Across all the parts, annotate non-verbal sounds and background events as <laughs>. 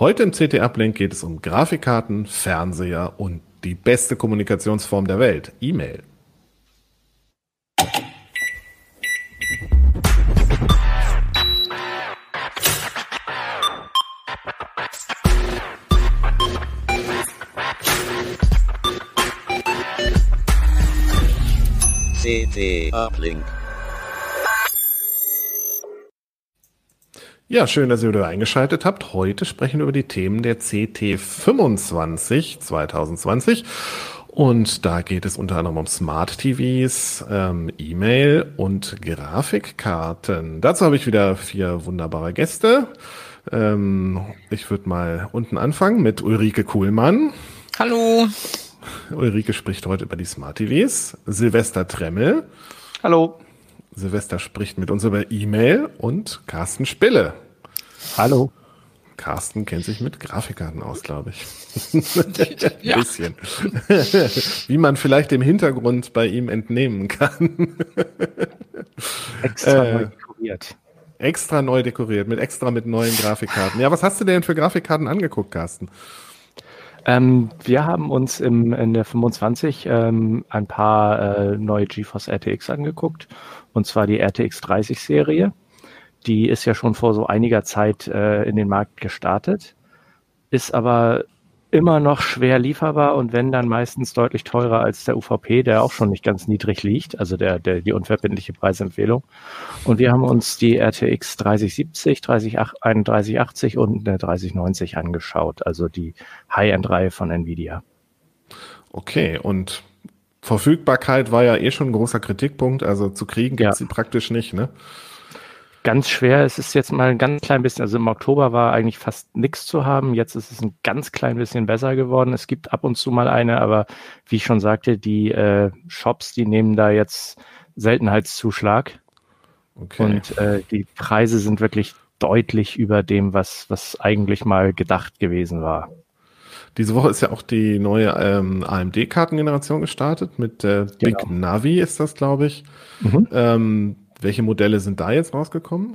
Heute im CT Uplink geht es um Grafikkarten, Fernseher und die beste Kommunikationsform der Welt, E-Mail. CT Uplink. Ja, schön, dass ihr wieder eingeschaltet habt. Heute sprechen wir über die Themen der CT25 2020. Und da geht es unter anderem um Smart TVs, ähm, E-Mail und Grafikkarten. Dazu habe ich wieder vier wunderbare Gäste. Ähm, ich würde mal unten anfangen mit Ulrike Kuhlmann. Hallo. Ulrike spricht heute über die Smart TVs. Silvester Tremmel. Hallo. Silvester spricht mit uns über E-Mail und Carsten Spille. Hallo. Carsten kennt sich mit Grafikkarten aus, glaube ich. <laughs> Ein bisschen. <laughs> Wie man vielleicht dem Hintergrund bei ihm entnehmen kann. Extra Äh, neu dekoriert. extra neu dekoriert, mit extra mit neuen Grafikkarten. Ja, was hast du denn für Grafikkarten angeguckt, Carsten? Ähm, wir haben uns im, in der 25 ähm, ein paar äh, neue GeForce RTX angeguckt. Und zwar die RTX 30 Serie. Die ist ja schon vor so einiger Zeit äh, in den Markt gestartet, ist aber immer noch schwer lieferbar und wenn dann meistens deutlich teurer als der UVP, der auch schon nicht ganz niedrig liegt, also der, der die unverbindliche Preisempfehlung. Und wir haben uns die RTX 3070, 30, 3180 und eine 3090 angeschaut, also die High-End-Reihe von Nvidia. Okay, und Verfügbarkeit war ja eh schon ein großer Kritikpunkt. Also zu kriegen gibt's Ja. sie praktisch nicht, ne? Ganz schwer, es ist jetzt mal ein ganz klein bisschen, also im Oktober war eigentlich fast nichts zu haben, jetzt ist es ein ganz klein bisschen besser geworden. Es gibt ab und zu mal eine, aber wie ich schon sagte, die äh, Shops, die nehmen da jetzt Seltenheitszuschlag Okay. und äh, die Preise sind wirklich deutlich über dem, was, was eigentlich mal gedacht gewesen war. Diese Woche ist ja auch die neue ähm, AMD-Kartengeneration gestartet. Mit äh, Big Genau. Navi ist das, glaube ich. Mhm. Ähm, welche Modelle sind da jetzt rausgekommen?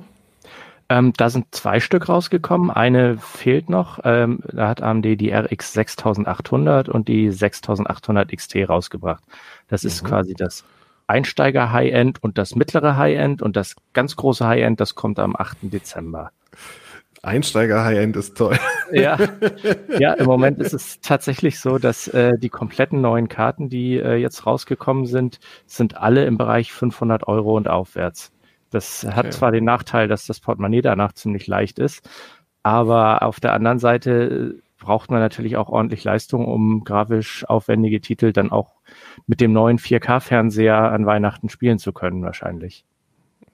Ähm, da sind zwei Stück rausgekommen. Eine fehlt noch. Ähm, da hat AMD die RX 6800 und die 6800 XT rausgebracht. Das ist Mhm. quasi das Einsteiger High-End und das mittlere High-End und das ganz große High-End, das kommt am 8. Dezember. Einsteiger High-End ist toll. Ja, <laughs> ja, im Moment ist es tatsächlich so, dass äh, die kompletten neuen Karten, die äh, jetzt rausgekommen sind, sind alle im Bereich 500 Euro und aufwärts. Das hat Okay. zwar den Nachteil, dass das Portemonnaie danach ziemlich leicht ist, aber auf der anderen Seite äh, braucht man natürlich auch ordentlich Leistung, um grafisch aufwendige Titel dann auch mit dem neuen 4K-Fernseher an Weihnachten spielen zu können, wahrscheinlich.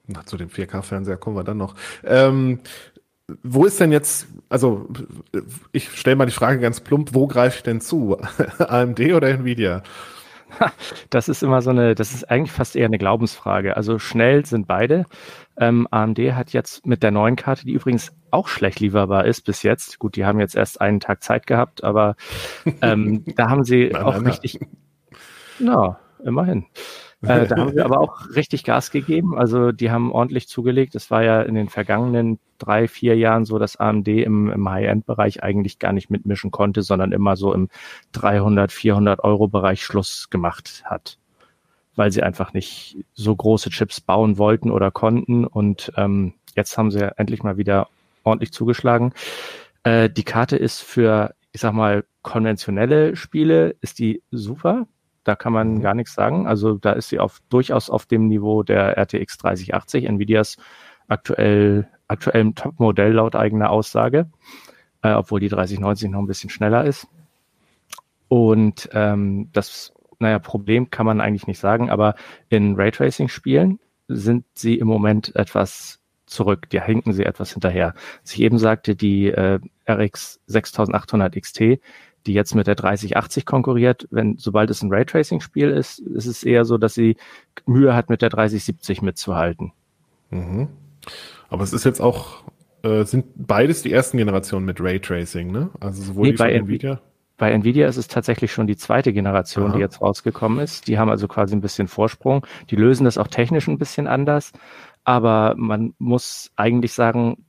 Na, zu dem 4K-Fernseher kommen wir dann noch. Ähm, wo ist denn jetzt, also ich stelle mal die Frage ganz plump, wo greife ich denn zu? <laughs> AMD oder Nvidia? <laughs> Das ist immer so eine, das ist eigentlich fast eher eine Glaubensfrage. Also schnell sind beide. Ähm, AMD hat jetzt mit der neuen Karte, die übrigens auch schlecht lieferbar ist bis jetzt. Gut, die haben jetzt erst einen Tag Zeit gehabt, aber ähm, <laughs> da haben sie Na, auch na. richtig, na, immerhin. Äh, <laughs> da haben sie aber auch richtig Gas gegeben. Also die haben ordentlich zugelegt. Es war ja in den vergangenen drei, vier Jahren so, dass AMD im, im High-End-Bereich eigentlich gar nicht mitmischen konnte, sondern immer so im 300, 400 Euro-Bereich Schluss gemacht hat, weil sie einfach nicht so große Chips bauen wollten oder konnten. Und ähm, jetzt haben sie ja endlich mal wieder ordentlich zugeschlagen. Äh, die Karte ist für, ich sag mal, konventionelle Spiele ist die super. Da kann man gar nichts sagen. Also da ist sie auf, durchaus auf dem Niveau der RTX 3080, Nvidias aktuell, aktuellem Topmodell laut eigener Aussage, äh, obwohl die 3090 noch ein bisschen schneller ist. Und ähm, das, naja, Problem kann man eigentlich nicht sagen, aber in Raytracing-Spielen sind sie im Moment etwas zurück, die hinken sie etwas hinterher. Was ich eben sagte, die äh, RX 6800 XT, die jetzt mit der 3080 konkurriert, wenn sobald es ein Raytracing-Spiel ist, ist es eher so, dass sie Mühe hat, mit der 3070 mitzuhalten. Mhm. Aber es ist jetzt auch, äh, sind beides die ersten Generationen mit Raytracing, ne? Also sowohl Nee, die von bei Nvidia. Bei Nvidia ist es tatsächlich schon die zweite Generation, Aha. die jetzt rausgekommen ist. Die haben also quasi ein bisschen Vorsprung. Die lösen das auch technisch ein bisschen anders. Aber man muss eigentlich sagen,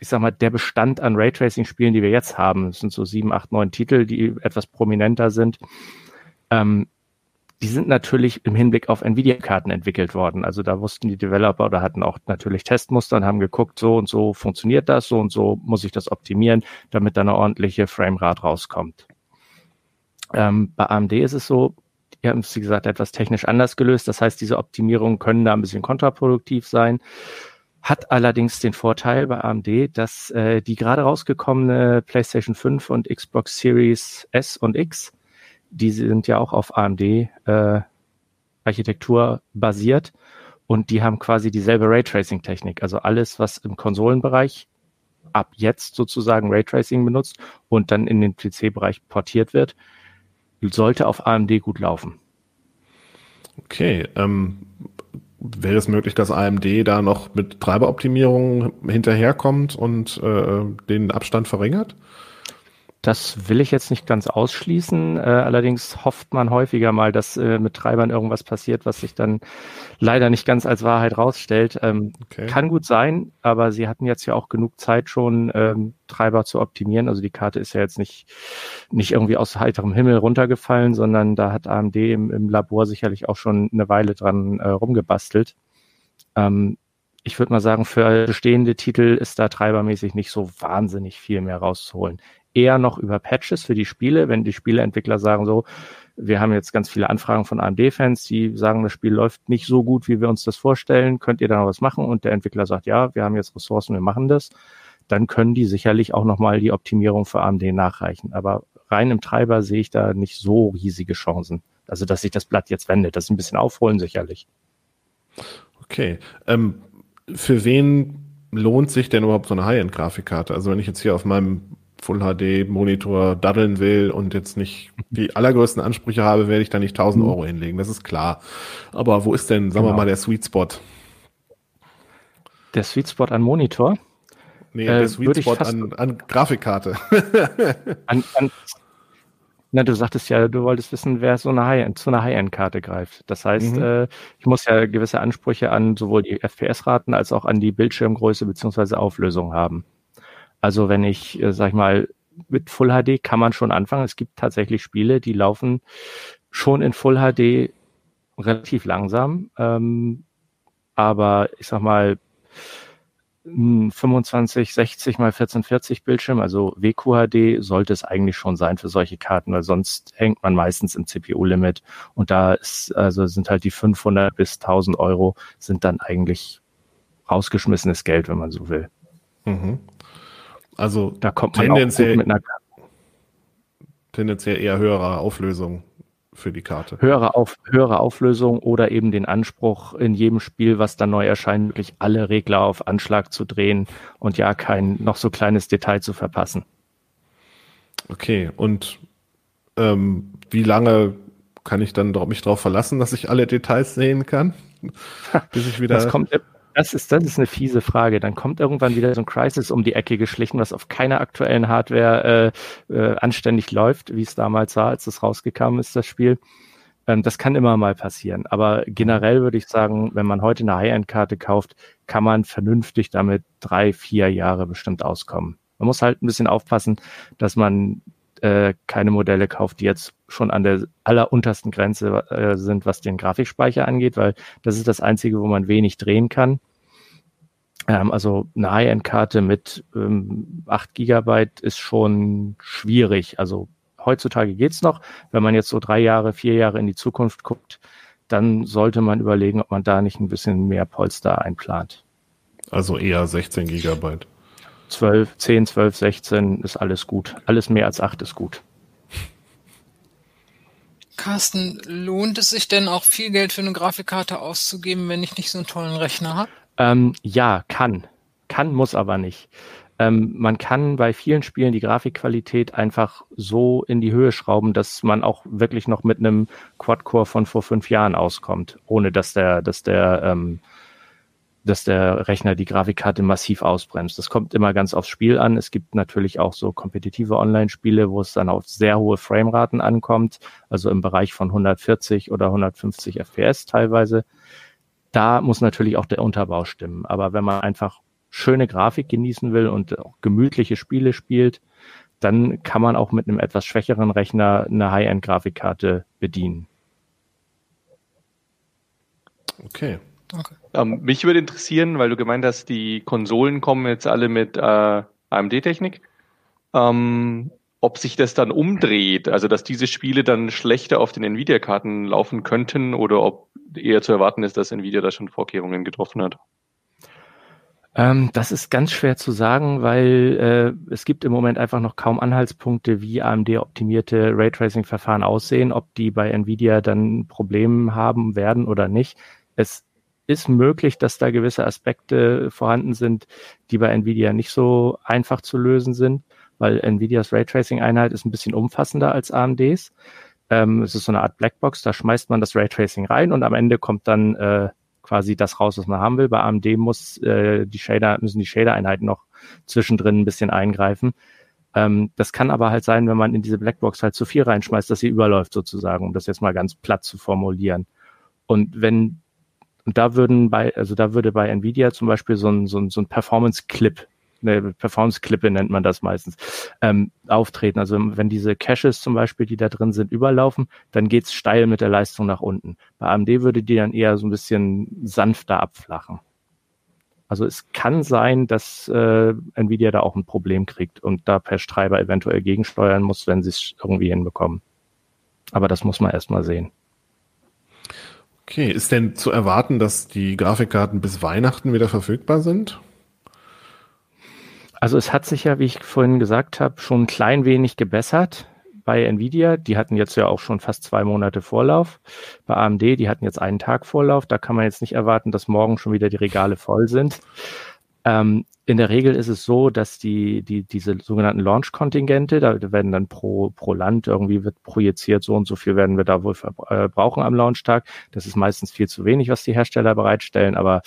ich sag mal, der Bestand an Raytracing-Spielen, die wir jetzt haben, das sind so sieben, acht, neun Titel, die etwas prominenter sind, ähm, die sind natürlich im Hinblick auf Nvidia-Karten entwickelt worden. Also da wussten die Developer oder hatten auch natürlich Testmuster und haben geguckt, so und so funktioniert das, so und so muss ich das optimieren, damit da eine ordentliche Framerate rauskommt. Ähm, bei AMD ist es so, die haben es, wie gesagt, etwas technisch anders gelöst. Das heißt, diese Optimierungen können da ein bisschen kontraproduktiv sein. Hat allerdings den Vorteil bei AMD, dass äh, die gerade rausgekommene PlayStation 5 und Xbox Series S und X die sind ja auch auf AMD äh, Architektur basiert und die haben quasi dieselbe Raytracing-Technik. Also alles, was im Konsolenbereich ab jetzt sozusagen Raytracing benutzt und dann in den PC-Bereich portiert wird, sollte auf AMD gut laufen. Okay, ähm, wäre es möglich, dass AMD da noch mit Treiberoptimierung hinterherkommt und äh, den Abstand verringert? Das will ich jetzt nicht ganz ausschließen. Äh, allerdings hofft man häufiger mal, dass äh, mit Treibern irgendwas passiert, was sich dann leider nicht ganz als Wahrheit rausstellt. Ähm, okay. Kann gut sein, aber sie hatten jetzt ja auch genug Zeit schon, ähm, Treiber zu optimieren. Also die Karte ist ja jetzt nicht, nicht irgendwie aus heiterem Himmel runtergefallen, sondern da hat AMD im, im Labor sicherlich auch schon eine Weile dran äh, rumgebastelt. Ähm, ich würde mal sagen, für bestehende Titel ist da treibermäßig nicht so wahnsinnig viel mehr rauszuholen eher noch über Patches für die Spiele, wenn die Spieleentwickler sagen so, wir haben jetzt ganz viele Anfragen von AMD-Fans, die sagen, das Spiel läuft nicht so gut, wie wir uns das vorstellen, könnt ihr da noch was machen? Und der Entwickler sagt, ja, wir haben jetzt Ressourcen, wir machen das. Dann können die sicherlich auch nochmal die Optimierung für AMD nachreichen. Aber rein im Treiber sehe ich da nicht so riesige Chancen. Also, dass sich das Blatt jetzt wendet, das ist ein bisschen aufholen sicherlich. Okay. Ähm, für wen lohnt sich denn überhaupt so eine High-End-Grafikkarte? Also wenn ich jetzt hier auf meinem Full HD Monitor daddeln will und jetzt nicht die allergrößten Ansprüche habe, werde ich da nicht 1000 mhm. Euro hinlegen. Das ist klar. Aber wo ist denn, sagen genau. wir mal, der Sweet Spot? Der Sweet Spot an Monitor? Nee, äh, der Sweet Spot an, an Grafikkarte. <laughs> an, an, na, du sagtest ja, du wolltest wissen, wer so eine High zu einer High-End-Karte greift. Das heißt, mhm. äh, ich muss ja gewisse Ansprüche an sowohl die FPS-Raten als auch an die Bildschirmgröße beziehungsweise Auflösung haben. Also wenn ich, äh, sag ich mal, mit Full HD kann man schon anfangen. Es gibt tatsächlich Spiele, die laufen schon in Full HD relativ langsam. Ähm, aber ich sag mal, 25, 60 mal 1440 Bildschirm, also WQHD sollte es eigentlich schon sein für solche Karten, weil sonst hängt man meistens im CPU-Limit und da ist, also sind halt die 500 bis 1000 Euro sind dann eigentlich rausgeschmissenes Geld, wenn man so will. Mhm. Also da kommt man tendenziell, mit einer tendenziell eher höhere Auflösung für die Karte. Höhere, auf, höhere Auflösung oder eben den Anspruch, in jedem Spiel, was dann neu erscheint, wirklich alle Regler auf Anschlag zu drehen und ja kein noch so kleines Detail zu verpassen. Okay, und ähm, wie lange kann ich dann mich darauf verlassen, dass ich alle Details sehen kann? <laughs> Bis ich wieder. Das kommt, das ist, das ist eine fiese Frage. Dann kommt irgendwann wieder so ein Crisis um die Ecke geschlichen, was auf keiner aktuellen Hardware äh, äh, anständig läuft, wie es damals war, als es rausgekommen ist, das Spiel. Ähm, das kann immer mal passieren. Aber generell würde ich sagen, wenn man heute eine High-End-Karte kauft, kann man vernünftig damit drei, vier Jahre bestimmt auskommen. Man muss halt ein bisschen aufpassen, dass man äh, keine Modelle kauft, die jetzt schon an der alleruntersten Grenze äh, sind, was den Grafikspeicher angeht, weil das ist das Einzige, wo man wenig drehen kann. Ähm, also eine High-End-Karte mit ähm, 8 Gigabyte ist schon schwierig. Also heutzutage geht's noch. Wenn man jetzt so drei Jahre, vier Jahre in die Zukunft guckt, dann sollte man überlegen, ob man da nicht ein bisschen mehr Polster einplant. Also eher 16 Gigabyte. 12, 10, 12, 16 ist alles gut. Alles mehr als 8 ist gut. Carsten, lohnt es sich denn auch viel Geld für eine Grafikkarte auszugeben, wenn ich nicht so einen tollen Rechner habe? Ähm, ja, kann. Kann, muss aber nicht. Ähm, man kann bei vielen Spielen die Grafikqualität einfach so in die Höhe schrauben, dass man auch wirklich noch mit einem Quad-Core von vor fünf Jahren auskommt, ohne dass der, dass der ähm, dass der Rechner die Grafikkarte massiv ausbremst. Das kommt immer ganz aufs Spiel an. Es gibt natürlich auch so kompetitive Online-Spiele, wo es dann auf sehr hohe Frameraten ankommt, also im Bereich von 140 oder 150 FPS teilweise. Da muss natürlich auch der Unterbau stimmen. Aber wenn man einfach schöne Grafik genießen will und auch gemütliche Spiele spielt, dann kann man auch mit einem etwas schwächeren Rechner eine High-End-Grafikkarte bedienen. Okay. okay. Ähm, mich würde interessieren, weil du gemeint hast, die Konsolen kommen jetzt alle mit äh, AMD-Technik. Ähm, ob sich das dann umdreht, also dass diese Spiele dann schlechter auf den Nvidia-Karten laufen könnten oder ob eher zu erwarten ist, dass Nvidia da schon Vorkehrungen getroffen hat. Ähm, das ist ganz schwer zu sagen, weil äh, es gibt im Moment einfach noch kaum Anhaltspunkte, wie AMD-optimierte Raytracing-Verfahren aussehen, ob die bei Nvidia dann Probleme haben werden oder nicht. Es ist möglich, dass da gewisse Aspekte vorhanden sind, die bei Nvidia nicht so einfach zu lösen sind, weil Nvidias Raytracing-Einheit ist ein bisschen umfassender als AMDs. Ähm, es ist so eine Art Blackbox, da schmeißt man das Raytracing rein und am Ende kommt dann äh, quasi das raus, was man haben will. Bei AMD muss äh, die Shader, müssen die Shader-Einheiten noch zwischendrin ein bisschen eingreifen. Ähm, das kann aber halt sein, wenn man in diese Blackbox halt zu viel reinschmeißt, dass sie überläuft sozusagen, um das jetzt mal ganz platt zu formulieren. Und wenn, und da würden bei, also da würde bei Nvidia zum Beispiel so ein, so ein, so ein Performance-Clip eine Performance-Klippe nennt man das meistens, ähm, auftreten. Also wenn diese Caches zum Beispiel, die da drin sind, überlaufen, dann geht's steil mit der Leistung nach unten. Bei AMD würde die dann eher so ein bisschen sanfter abflachen. Also es kann sein, dass äh, Nvidia da auch ein Problem kriegt und da per Treiber eventuell gegensteuern muss, wenn sie es irgendwie hinbekommen. Aber das muss man erstmal sehen. Okay, ist denn zu erwarten, dass die Grafikkarten bis Weihnachten wieder verfügbar sind? Also es hat sich ja, wie ich vorhin gesagt habe, schon ein klein wenig gebessert bei Nvidia. Die hatten jetzt ja auch schon fast zwei Monate Vorlauf. Bei AMD, die hatten jetzt einen Tag Vorlauf. Da kann man jetzt nicht erwarten, dass morgen schon wieder die Regale voll sind. Ähm, in der Regel ist es so, dass die, die, diese sogenannten Launch-Kontingente, da werden dann pro, pro Land irgendwie wird projiziert, so und so viel werden wir da wohl verbrauchen äh, am Launchtag. Das ist meistens viel zu wenig, was die Hersteller bereitstellen, aber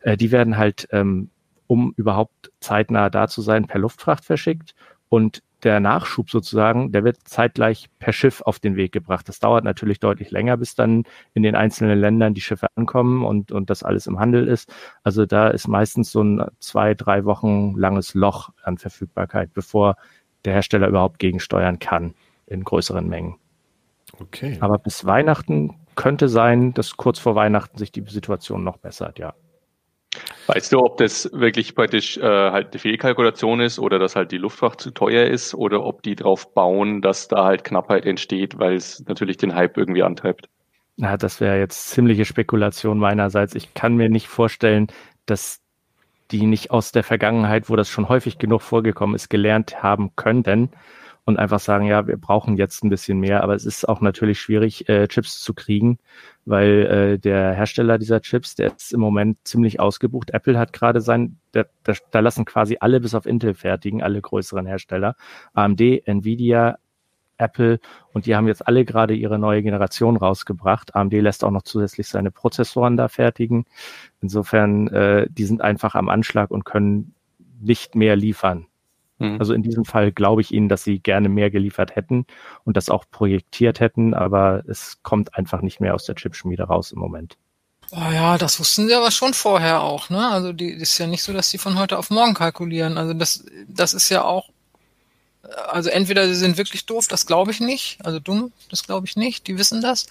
äh, die werden halt ähm, um überhaupt zeitnah da zu sein, per Luftfracht verschickt. Und der Nachschub sozusagen, der wird zeitgleich per Schiff auf den Weg gebracht. Das dauert natürlich deutlich länger, bis dann in den einzelnen Ländern die Schiffe ankommen und, und das alles im Handel ist. Also da ist meistens so ein zwei, drei Wochen langes Loch an Verfügbarkeit, bevor der Hersteller überhaupt gegensteuern kann in größeren Mengen. Okay. Aber bis Weihnachten könnte sein, dass kurz vor Weihnachten sich die Situation noch bessert, ja. Weißt du, ob das wirklich praktisch äh, halt eine Fehlkalkulation ist oder dass halt die Luftfracht zu teuer ist oder ob die drauf bauen, dass da halt Knappheit entsteht, weil es natürlich den Hype irgendwie antreibt? Na, das wäre jetzt ziemliche Spekulation meinerseits. Ich kann mir nicht vorstellen, dass die nicht aus der Vergangenheit, wo das schon häufig genug vorgekommen ist, gelernt haben könnten und einfach sagen, ja, wir brauchen jetzt ein bisschen mehr. Aber es ist auch natürlich schwierig, äh, Chips zu kriegen, weil äh, der Hersteller dieser Chips, der ist im Moment ziemlich ausgebucht. Apple hat gerade sein, da, da, da lassen quasi alle bis auf Intel fertigen, alle größeren Hersteller. AMD, Nvidia, Apple und die haben jetzt alle gerade ihre neue Generation rausgebracht. AMD lässt auch noch zusätzlich seine Prozessoren da fertigen. Insofern, äh, die sind einfach am Anschlag und können nicht mehr liefern. Mhm. Also in diesem Fall glaube ich Ihnen, dass Sie gerne mehr geliefert hätten und das auch projektiert hätten, aber es kommt einfach nicht mehr aus der Chipschmiede raus im Moment. Oh ja, das wussten sie aber schon vorher auch, ne? Also die ist ja nicht so, dass sie von heute auf morgen kalkulieren. Also das, das ist ja auch, also entweder sie sind wirklich doof, das glaube ich nicht, also dumm, das glaube ich nicht, die wissen das.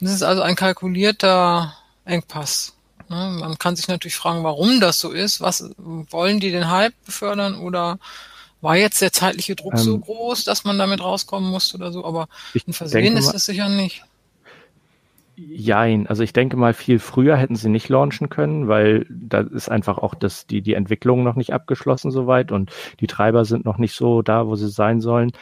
Das ist also ein kalkulierter Engpass. Ne? Man kann sich natürlich fragen, warum das so ist. Was wollen die den Hype befördern oder war jetzt der zeitliche Druck ähm, so groß, dass man damit rauskommen musste oder so, aber ein Versehen ist es sicher nicht. Jein, also ich denke mal, viel früher hätten sie nicht launchen können, weil da ist einfach auch das, die, die Entwicklung noch nicht abgeschlossen soweit und die Treiber sind noch nicht so da, wo sie sein sollen.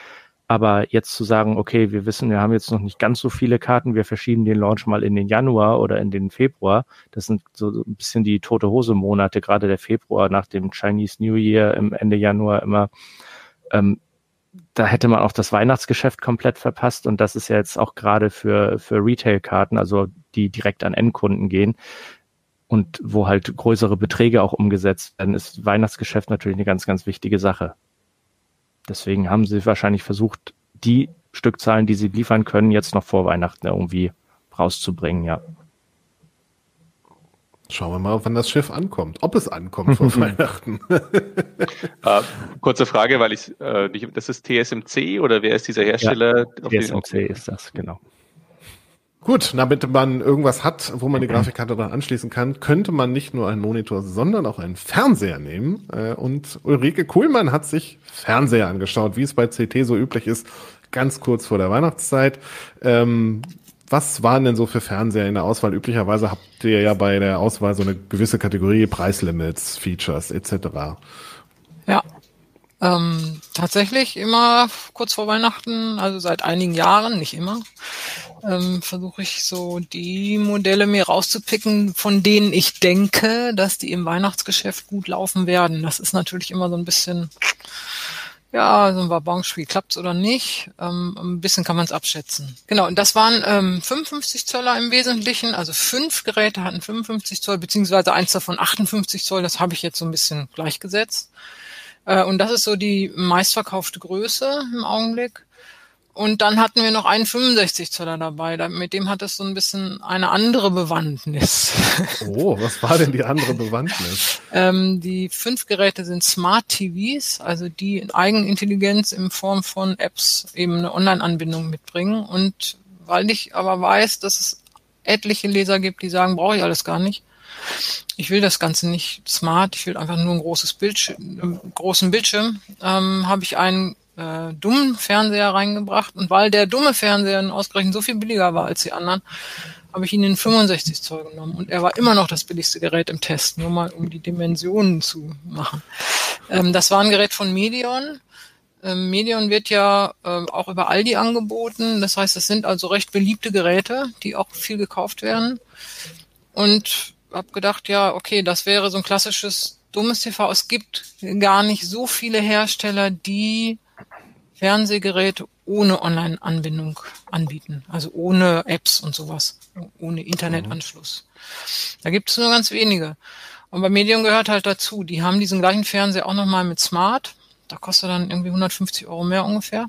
Aber jetzt zu sagen, okay, wir wissen, wir haben jetzt noch nicht ganz so viele Karten, wir verschieben den Launch mal in den Januar oder in den Februar. Das sind so ein bisschen die tote Hose Monate, gerade der Februar nach dem Chinese New Year im Ende Januar immer. Ähm, da hätte man auch das Weihnachtsgeschäft komplett verpasst und das ist ja jetzt auch gerade für, für Retail-Karten, also die direkt an Endkunden gehen und wo halt größere Beträge auch umgesetzt werden, ist Weihnachtsgeschäft natürlich eine ganz, ganz wichtige Sache. Deswegen haben sie wahrscheinlich versucht, die Stückzahlen, die sie liefern können, jetzt noch vor Weihnachten irgendwie rauszubringen, ja. Schauen wir mal, wann das Schiff ankommt. Ob es ankommt vor <laughs> Weihnachten. äh, kurze Frage, weil ich äh, nicht, das ist TSMC oder wer ist dieser Hersteller? Ja, TSMC ist das, genau. Gut, damit man irgendwas hat, wo man die Grafikkarte dran anschließen kann, könnte man nicht nur einen Monitor, sondern auch einen Fernseher nehmen. Äh, und Ulrike Kuhlmann hat sich Fernseher angeschaut, wie es bei CT so üblich ist, ganz kurz vor der Weihnachtszeit. Ähm, was waren denn so für Fernseher in der Auswahl? Üblicherweise habt ihr ja bei der Auswahl so eine gewisse Kategorie, Preislimits, Features etc. Ja, ähm, tatsächlich immer kurz vor Weihnachten, also seit einigen Jahren, nicht immer, ähm, versuche ich so die Modelle mir rauszupicken, von denen ich denke, dass die im Weihnachtsgeschäft gut laufen werden. Das ist natürlich immer so ein bisschen ja, so ein Wabonspiel klappt's oder nicht. Ähm, ein bisschen kann man es abschätzen. Genau, und das waren ähm, 55 Zöller im Wesentlichen. Also fünf Geräte hatten 55 Zoll, beziehungsweise eins davon 58 Zoll. Das habe ich jetzt so ein bisschen gleichgesetzt. Äh, und das ist so die meistverkaufte Größe im Augenblick. Und dann hatten wir noch einen 65 Zöller dabei. Mit dem hat es so ein bisschen eine andere Bewandtnis. <laughs> Oh, was war denn die andere Bewandtnis? ähm, die fünf Geräte sind Smart TVs, also die Eigenintelligenz in Form von Apps eben eine Online-Anbindung mitbringen. Und weil ich aber weiß, dass es etliche Leser gibt, die sagen, brauche ich alles gar nicht. Ich will das Ganze nicht smart, ich will einfach nur ein großes Bildschirm, großen Bildschirm, ähm, habe ich einen äh, dummen Fernseher reingebracht und weil der dumme Fernseher ausgerechnet so viel billiger war als die anderen, habe ich ihn in 65 Zoll genommen und er war immer noch das billigste Gerät im Test, nur mal um die Dimensionen zu machen. Ähm, das war ein Gerät von Medion. Ähm, Medion wird ja äh, auch über Aldi angeboten. Das heißt, es sind also recht beliebte Geräte, die auch viel gekauft werden. Und habe gedacht, ja, okay, das wäre so ein klassisches dummes TV. Es gibt gar nicht so viele Hersteller, die Fernsehgeräte ohne Online-Anbindung anbieten, also ohne Apps und sowas, ohne Internetanschluss. Da gibt es nur ganz wenige. Und bei Medium gehört halt dazu, die haben diesen gleichen Fernseher auch nochmal mit Smart. Da kostet dann irgendwie 150 Euro mehr ungefähr.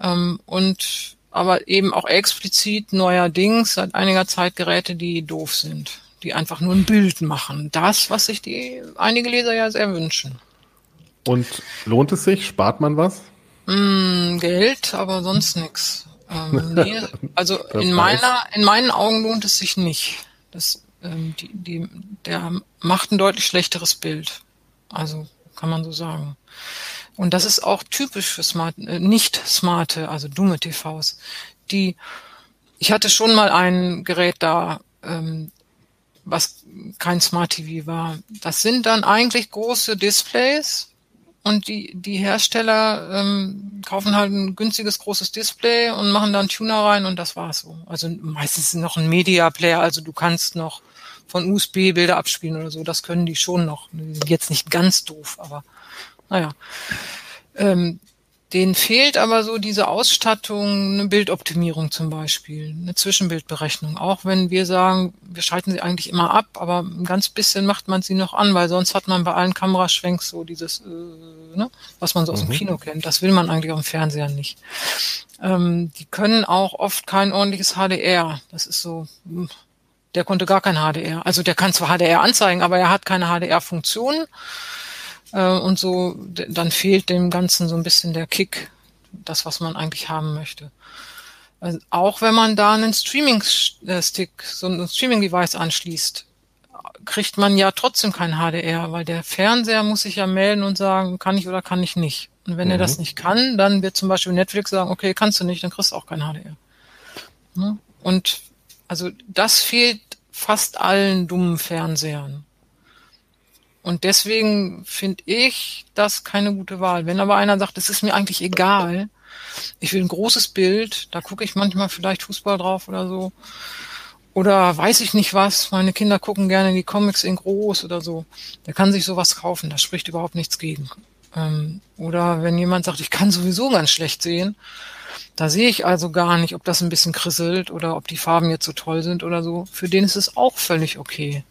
Ähm, und aber eben auch explizit neuerdings seit einiger Zeit Geräte, die doof sind, die einfach nur ein Bild machen. Das, was sich die einige Leser ja sehr wünschen. Und lohnt es sich? Spart man was? Mm, Geld, aber sonst nichts. Ähm, nee, <laughs> also in meiner, in meinen Augen lohnt es sich nicht. Das, ähm, die, die, der macht ein deutlich schlechteres Bild. Also kann man so sagen. Und das ist auch typisch für smart, äh, nicht smarte, also dumme TVs. Die, ich hatte schon mal ein Gerät da, ähm, was kein Smart TV war. Das sind dann eigentlich große Displays und die, die Hersteller ähm, kaufen halt ein günstiges großes Display und machen dann Tuner rein und das war's so. Also meistens noch ein Media Player, also du kannst noch von USB Bilder abspielen oder so. Das können die schon noch. Die sind jetzt nicht ganz doof, aber naja. Ähm, Denen fehlt aber so diese Ausstattung, eine Bildoptimierung zum Beispiel, eine Zwischenbildberechnung. Auch wenn wir sagen, wir schalten sie eigentlich immer ab, aber ein ganz bisschen macht man sie noch an, weil sonst hat man bei allen Kameraschwenks so dieses, äh, ne, was man so aus mhm. dem Kino kennt. Das will man eigentlich auf dem Fernseher nicht. Ähm, die können auch oft kein ordentliches HDR. Das ist so, hm, der konnte gar kein HDR. Also der kann zwar HDR anzeigen, aber er hat keine HDR-Funktion. Äh, und so, dann fehlt dem Ganzen so ein bisschen der Kick, das, was man eigentlich haben möchte. Also auch wenn man da einen Streaming-Stick, so ein Streaming-Device anschließt, kriegt man ja trotzdem kein HDR, weil der Fernseher muss sich ja melden und sagen, kann ich oder kann ich nicht. Und wenn mhm. er das mhm. nicht kann, dann wird zum Beispiel Netflix sagen, okay, kannst du nicht, dann kriegst du auch kein HDR. Ne? Und also das fehlt fast allen dummen Fernsehern. Und deswegen finde ich das keine gute Wahl. Wenn aber einer sagt, es ist mir eigentlich egal, ich will ein großes Bild, da gucke ich manchmal vielleicht Fußball drauf oder so. Oder weiß ich nicht was, meine Kinder gucken gerne die Comics in groß oder so. Der kann sich sowas kaufen, da spricht überhaupt nichts gegen. Ähm, oder wenn jemand sagt, ich kann sowieso ganz schlecht sehen, da sehe ich also gar nicht, ob das ein bisschen krisselt oder ob die Farben jetzt so toll sind oder so. Für den ist es auch völlig okay.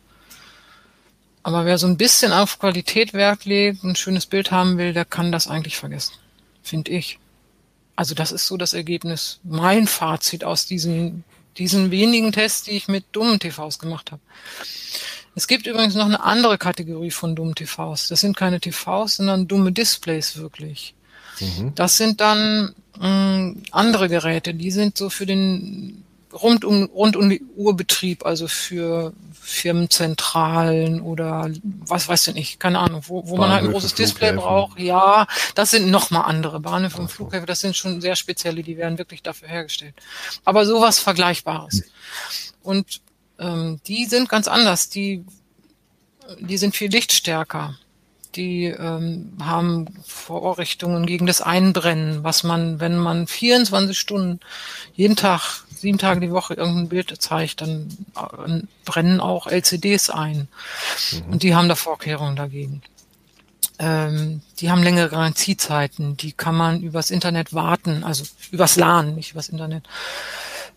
Aber wer so ein bisschen auf Qualität Wert legt, ein schönes Bild haben will, der kann das eigentlich vergessen. Finde ich. Also das ist so das Ergebnis, mein Fazit aus diesen, diesen wenigen Tests, die ich mit dummen TVs gemacht habe. Es gibt übrigens noch eine andere Kategorie von dummen TVs. Das sind keine TVs, sondern dumme Displays wirklich. Mhm. Das sind dann mh, mm, andere Geräte, die sind so für den rund um, rund um die Uhrbetrieb, also für Firmenzentralen oder was weiß ich nicht, keine Ahnung, wo, wo man halt ein großes Display braucht. Ja, das sind nochmal andere Bahnhöfe und Flughäfen, das sind schon sehr spezielle, die werden wirklich dafür hergestellt. Aber sowas Vergleichbares. Und ähm, die sind ganz anders, die, die sind viel lichtstärker die ähm, haben Vorrichtungen gegen das Einbrennen, was man, wenn man 24 Stunden jeden Tag, sieben Tage die Woche irgendein Bild zeigt, dann brennen auch LCDs ein. Mhm. Und die haben da Vorkehrungen dagegen. Ähm, die haben längere Garantiezeiten, die kann man übers Internet warten, also übers LAN, nicht übers Internet.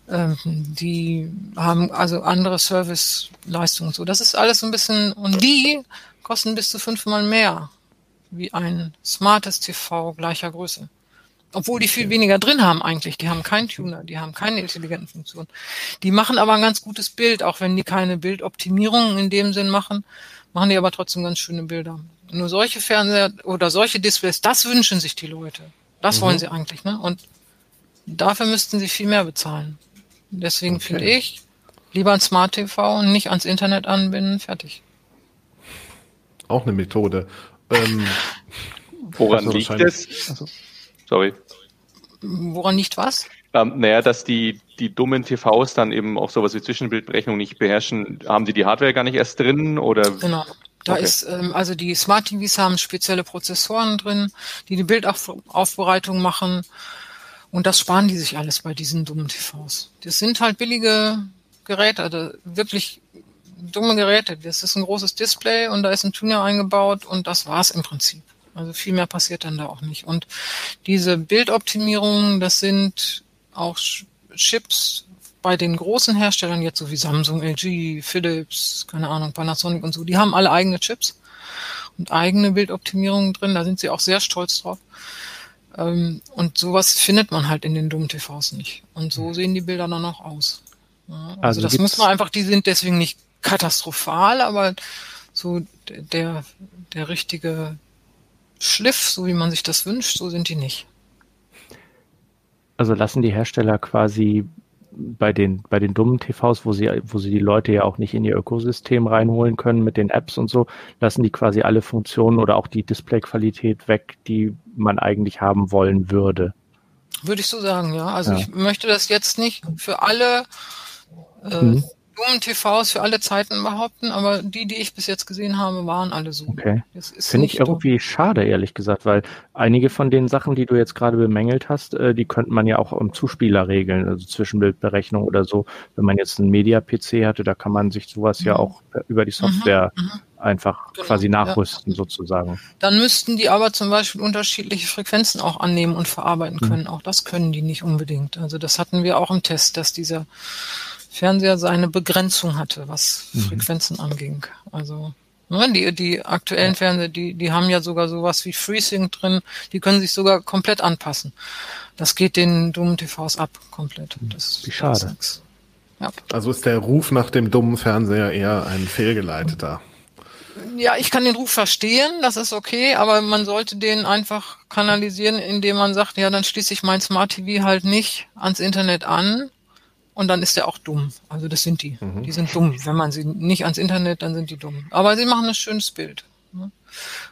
Ähm, die haben also andere Serviceleistungen. So, das ist alles so ein bisschen, und die kosten bis zu fünfmal mehr wie ein smartes TV gleicher Größe. Obwohl die viel weniger drin haben eigentlich. Die haben keinen Tuner, die haben keine intelligenten Funktionen. Die machen aber ein ganz gutes Bild, auch wenn die keine Bildoptimierung in dem Sinn machen, machen die aber trotzdem ganz schöne Bilder. Nur solche Fernseher oder solche Displays, das wünschen sich die Leute. Das mhm. wollen sie eigentlich, ne? Und dafür müssten sie viel mehr bezahlen. Deswegen okay. finde ich, lieber ein Smart TV und nicht ans Internet anbinden, fertig auch eine Methode. Ähm, Woran also liegt es? Sorry. Woran liegt was? Ähm, naja, dass die, die dummen TVs dann eben auch sowas wie Zwischenbildberechnung nicht beherrschen. Haben die die Hardware gar nicht erst drin oder? Genau. Da okay. ist, ähm, also die Smart TVs haben spezielle Prozessoren drin, die die Bildaufbereitung machen. Und das sparen die sich alles bei diesen dummen TVs. Das sind halt billige Geräte, also wirklich dumme Geräte. Das ist ein großes Display und da ist ein Tuner eingebaut und das war's im Prinzip. Also viel mehr passiert dann da auch nicht. Und diese Bildoptimierungen, das sind auch Chips bei den großen Herstellern, jetzt so wie Samsung, LG, Philips, keine Ahnung, Panasonic und so, die haben alle eigene Chips und eigene Bildoptimierungen drin. Da sind sie auch sehr stolz drauf. Ähm, und sowas findet man halt in den dummen TVs nicht. Und so sehen die Bilder dann auch aus. also, also das muss man einfach, die sind deswegen nicht katastrophal, aber so der, der richtige Schliff, so wie man sich das wünscht, so sind die nicht. Also lassen die Hersteller quasi bei den, bei den dummen TVs, wo sie, wo sie die Leute ja auch nicht in ihr Ökosystem reinholen können mit den Apps und so, lassen die quasi alle Funktionen oder auch die Displayqualität weg, die man eigentlich haben wollen würde. Würde ich so sagen, ja. Also ja. ich möchte das jetzt nicht für alle äh, mhm. TVs für alle Zeiten behaupten, aber die, die ich bis jetzt gesehen habe, waren alle so. Okay. Finde ich irgendwie doch. schade, ehrlich gesagt, weil einige von den Sachen, die du jetzt gerade bemängelt hast, äh, die könnte man ja auch im Zuspieler regeln, also Zwischenbildberechnung oder so. Wenn man jetzt einen Media-PC hatte, da kann man sich sowas mhm. ja auch über die Software mhm. mhm. einfach genau, quasi nachrüsten, ja. sozusagen. Dann müssten die aber zum Beispiel unterschiedliche Frequenzen auch annehmen und verarbeiten mhm. können. Mhm. Auch das können die nicht unbedingt. Also das hatten wir auch im Test, dass dieser Fernseher seine Begrenzung hatte, was mhm. Frequenzen anging. Also ne, die, die aktuellen Fernseher, die, die haben ja sogar sowas wie FreeSync drin, die können sich sogar komplett anpassen. Das geht den dummen TVs ab, komplett. Mhm. Das, wie schade. Das ja. Also ist der Ruf nach dem dummen Fernseher eher ein fehlgeleiteter. Ja, ich kann den Ruf verstehen, das ist okay, aber man sollte den einfach kanalisieren, indem man sagt, ja, dann schließe ich mein Smart TV halt nicht ans Internet an, und dann ist er auch dumm. Also das sind die. Mhm. Die sind dumm. Wenn man sie nicht ans Internet, dann sind die dumm. Aber sie machen ein schönes Bild. Ne?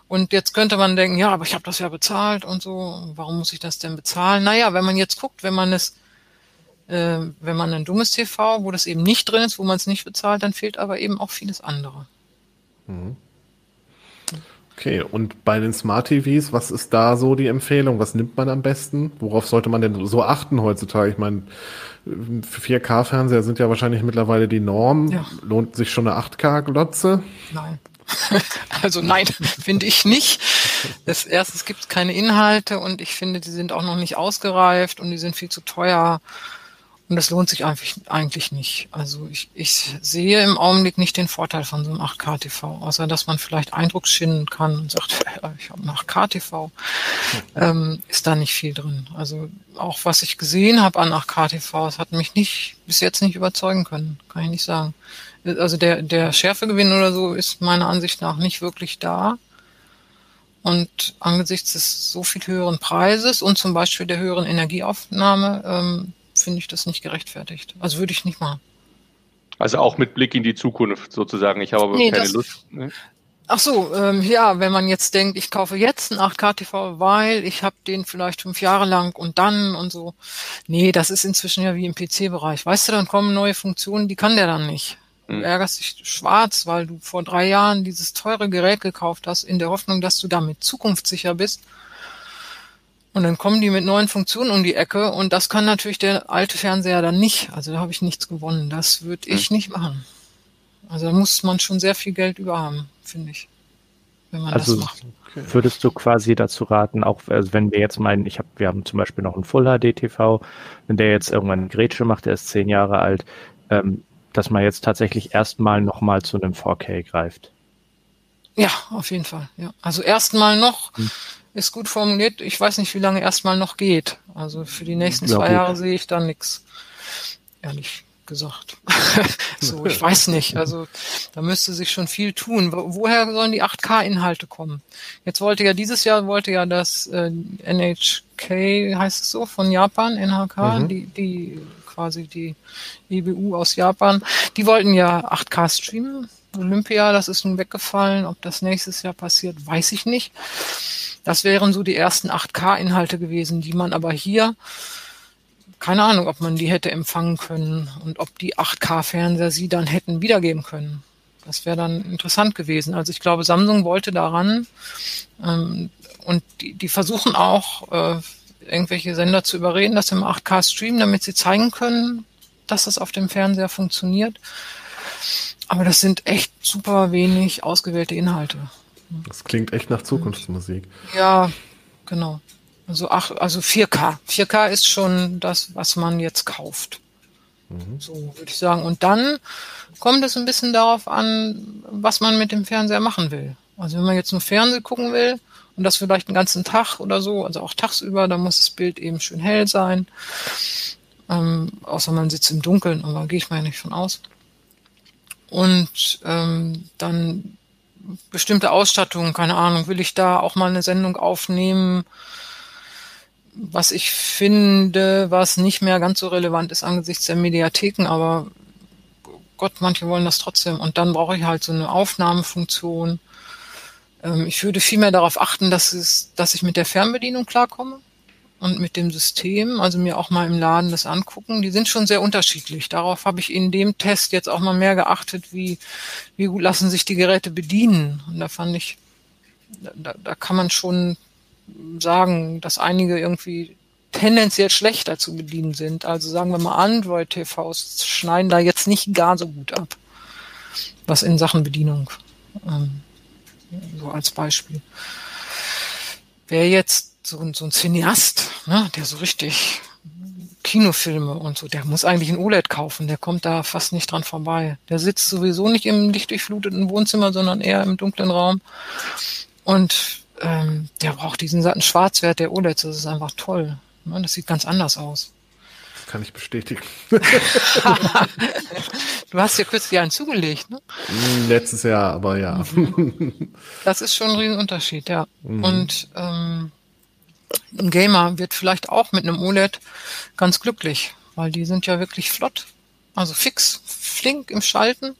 Und jetzt könnte man denken, ja, aber ich habe das ja bezahlt und so. Warum muss ich das denn bezahlen? Naja, wenn man jetzt guckt, wenn man es, äh, wenn man ein dummes TV, wo das eben nicht drin ist, wo man es nicht bezahlt, dann fehlt aber eben auch vieles andere. Mhm. Okay, und bei den Smart TVs, was ist da so die Empfehlung? Was nimmt man am besten? Worauf sollte man denn so achten heutzutage? Ich meine, 4K-Fernseher sind ja wahrscheinlich mittlerweile die Norm. Ja. Lohnt sich schon eine 8K-Glotze? Nein. <laughs> Also nein, <laughs> finde ich nicht. Das erste, es gibt keine Inhalte und ich finde, die sind auch noch nicht ausgereift und die sind viel zu teuer. Und das lohnt sich eigentlich, eigentlich nicht. Also ich, ich sehe im Augenblick nicht den Vorteil von so einem 8K-TV, außer dass man vielleicht Eindruck schinden kann und sagt, <laughs> ich habe ein 8K-TV. Ähm, ist da nicht viel drin. Also auch was ich gesehen habe an 8K-TVs hat mich nicht bis jetzt nicht überzeugen können, kann ich nicht sagen. Also der, der Schärfegewinn oder so ist meiner Ansicht nach nicht wirklich da. Und angesichts des so viel höheren Preises und zum Beispiel der höheren Energieaufnahme ähm, finde ich das nicht gerechtfertigt. Also würde ich nicht machen. Also auch mit Blick in die Zukunft sozusagen. Ich habe aber nee, keine das, Lust. Ne? Ach so, ähm, ja, wenn man jetzt denkt, ich kaufe jetzt einen 8K-TV, weil ich habe den vielleicht fünf Jahre lang und dann und so. Nee, das ist inzwischen ja wie im PC-Bereich. Weißt du, dann kommen neue Funktionen, die kann der dann nicht. Du hm. ärgerst dich schwarz, weil du vor drei Jahren dieses teure Gerät gekauft hast, in der Hoffnung, dass du damit zukunftssicher bist. Und dann kommen die mit neuen Funktionen um die Ecke und das kann natürlich der alte Fernseher dann nicht. Also da habe ich nichts gewonnen. Das würde ich hm. nicht machen. Also da muss man schon sehr viel Geld über haben, finde ich. Wenn man also das macht. Würdest du quasi dazu raten, auch also wenn wir jetzt meinen, ich habe, wir haben zum Beispiel noch einen Full HD TV, wenn der jetzt irgendwann ein Grätsche macht, der ist zehn Jahre alt, ähm, dass man jetzt tatsächlich erstmal nochmal zu einem 4K greift. Ja, auf jeden Fall. Ja. Also erstmal noch, hm ist gut formuliert. Ich weiß nicht, wie lange erstmal noch geht. Also für die nächsten ja, zwei gut. Jahre sehe ich da nichts. Ehrlich gesagt. <laughs> so, ich weiß nicht. Also da müsste sich schon viel tun. Woher sollen die 8K-Inhalte kommen? Jetzt wollte ja dieses Jahr wollte ja das äh, NHK, heißt es so, von Japan, NHK, mhm. die, die quasi die EBU aus Japan, die wollten ja 8K streamen. Olympia, das ist nun weggefallen. Ob das nächstes Jahr passiert, weiß ich nicht. Das wären so die ersten 8K-Inhalte gewesen, die man aber hier, keine Ahnung, ob man die hätte empfangen können und ob die 8K-Fernseher sie dann hätten wiedergeben können. Das wäre dann interessant gewesen. Also ich glaube, Samsung wollte daran ähm, und die, die versuchen auch, äh, irgendwelche Sender zu überreden, dass sie im 8K streamen, damit sie zeigen können, dass das auf dem Fernseher funktioniert. Aber das sind echt super wenig ausgewählte Inhalte. Das klingt echt nach Zukunftsmusik. Ja, genau. Also ach, also 4K. 4K ist schon das, was man jetzt kauft. Mhm. So würde ich sagen. Und dann kommt es ein bisschen darauf an, was man mit dem Fernseher machen will. Also wenn man jetzt nur Fernsehen gucken will und das vielleicht einen ganzen Tag oder so, also auch tagsüber, dann muss das Bild eben schön hell sein. Ähm, außer man sitzt im Dunkeln, aber gehe ich mal nicht von aus. Und ähm, dann bestimmte Ausstattung, keine Ahnung, will ich da auch mal eine Sendung aufnehmen, was ich finde, was nicht mehr ganz so relevant ist angesichts der Mediatheken, aber Gott, manche wollen das trotzdem. Und dann brauche ich halt so eine Aufnahmefunktion. Ähm, ich würde viel mehr darauf achten, dass, es, dass ich mit der Fernbedienung klarkomme und mit dem System, also mir auch mal im Laden das angucken, die sind schon sehr unterschiedlich. Darauf habe ich in dem Test jetzt auch mal mehr geachtet, wie, wie gut lassen sich die Geräte bedienen. Und da fand ich, da, da kann man schon sagen, dass einige irgendwie tendenziell schlechter zu bedienen sind. Also sagen wir mal, Android-TVs schneiden da jetzt nicht gar so gut ab. Was in Sachen Bedienung. Ähm, so als Beispiel. Wer jetzt so, ein so ein Cineast, ne, der so richtig Kinofilme und so, der muss eigentlich ein OLED kaufen, der kommt da fast nicht dran vorbei. Der sitzt sowieso nicht im lichtdurchfluteten Wohnzimmer, sondern eher im dunklen Raum. Und ähm, der braucht diesen satten Schwarzwert der OLEDs, das ist einfach toll. Ne, das sieht ganz anders aus. Kann ich bestätigen. <laughs> du hast ja kürzlich einen zugelegt, ne? Letztes Jahr, aber ja. Das ist schon ein Riesenunterschied, ja. Mhm. Und ähm, ein Gamer wird vielleicht auch mit einem OLED ganz glücklich, weil die sind ja wirklich flott, also fix, flink im Schalten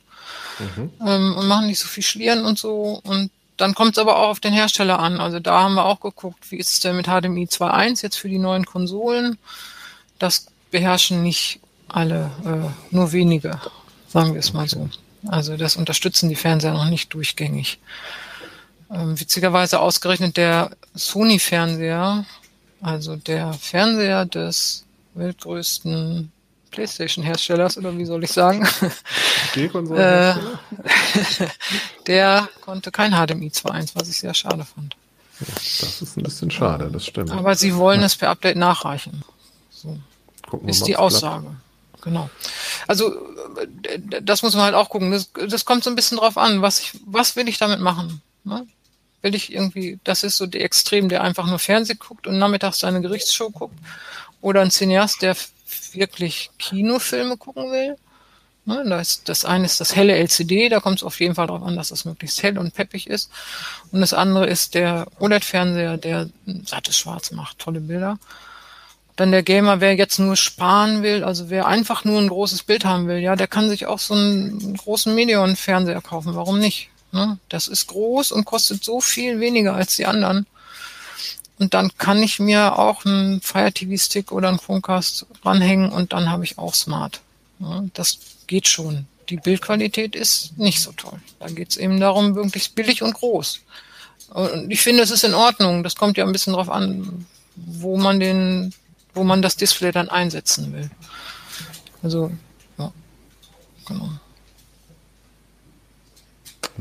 mhm. ähm, und machen nicht so viel Schlieren und so. Und dann kommt es aber auch auf den Hersteller an. Also da haben wir auch geguckt, wie ist es denn mit HDMI 2.1 jetzt für die neuen Konsolen. Das beherrschen nicht alle, äh, nur wenige, sagen wir es mal so. Also das unterstützen die Fernseher noch nicht durchgängig. Ähm, witzigerweise ausgerechnet der Sony-Fernseher, also der Fernseher des weltgrößten PlayStation-Herstellers, oder wie soll ich sagen? <laughs> äh, <laughs> der konnte kein HDMI 2.1, was ich sehr schade fand. Das ist ein bisschen schade, das stimmt. Aber sie wollen es per Update nachreichen. So. Ist die Aussage. genau. Also das muss man halt auch gucken. Das, das kommt so ein bisschen drauf an, was ich, was will ich damit machen? Ne? Will ich irgendwie, das ist so die Extrem, der einfach nur Fernsehen guckt und nachmittags seine Gerichtsshow guckt, oder ein Cineast, der wirklich Kinofilme gucken will. Ne, das, das eine ist das helle LCD, da kommt es auf jeden Fall darauf an, dass das möglichst hell und peppig ist. Und das andere ist der OLED-Fernseher, der sattes Schwarz macht, tolle Bilder. Dann der Gamer, wer jetzt nur sparen will, also wer einfach nur ein großes Bild haben will, ja, der kann sich auch so einen großen Medion-Fernseher kaufen. Warum nicht? Ne? Das ist groß und kostet so viel weniger als die anderen. Und dann kann ich mir auch einen Fire TV Stick oder einen Chromecast ranhängen und dann habe ich auch Smart. Ja, das geht schon. Die Bildqualität ist nicht so toll. Da geht es eben darum, wirklich billig und groß. Und ich finde, es ist in Ordnung. Das kommt ja ein bisschen drauf an, wo man den wo man das Display dann einsetzen will. Also, ja, genau.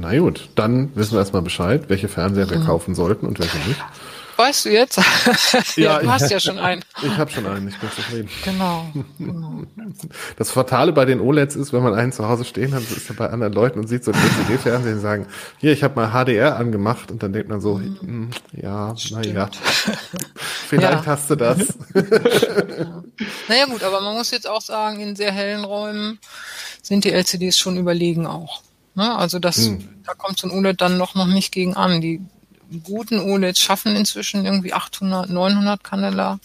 Na gut, dann wissen wir erstmal Bescheid, welche Fernseher wir mhm. kaufen sollten und welche nicht. Weißt du jetzt? <laughs> ja, du hast ja schon einen. Ich habe schon einen, ich bin zufrieden. Genau, genau. Das Fatale bei den OLEDs ist, wenn man einen zu Hause stehen hat, ist er bei anderen Leuten und sieht so ein LCD-Fernsehen und sagen, hier, ich habe mal HDR angemacht und dann denkt man so, mhm. Hm, ja, naja, <laughs> vielleicht ja. hast du das. <laughs> ja. Naja gut, aber man muss jetzt auch sagen, in sehr hellen Räumen sind die LCDs schon überlegen auch. Ne? Also das, hm. da kommt so ein OLED dann noch, noch nicht gegen an. Die guten OLEDs schaffen inzwischen irgendwie 800, 900 Candela.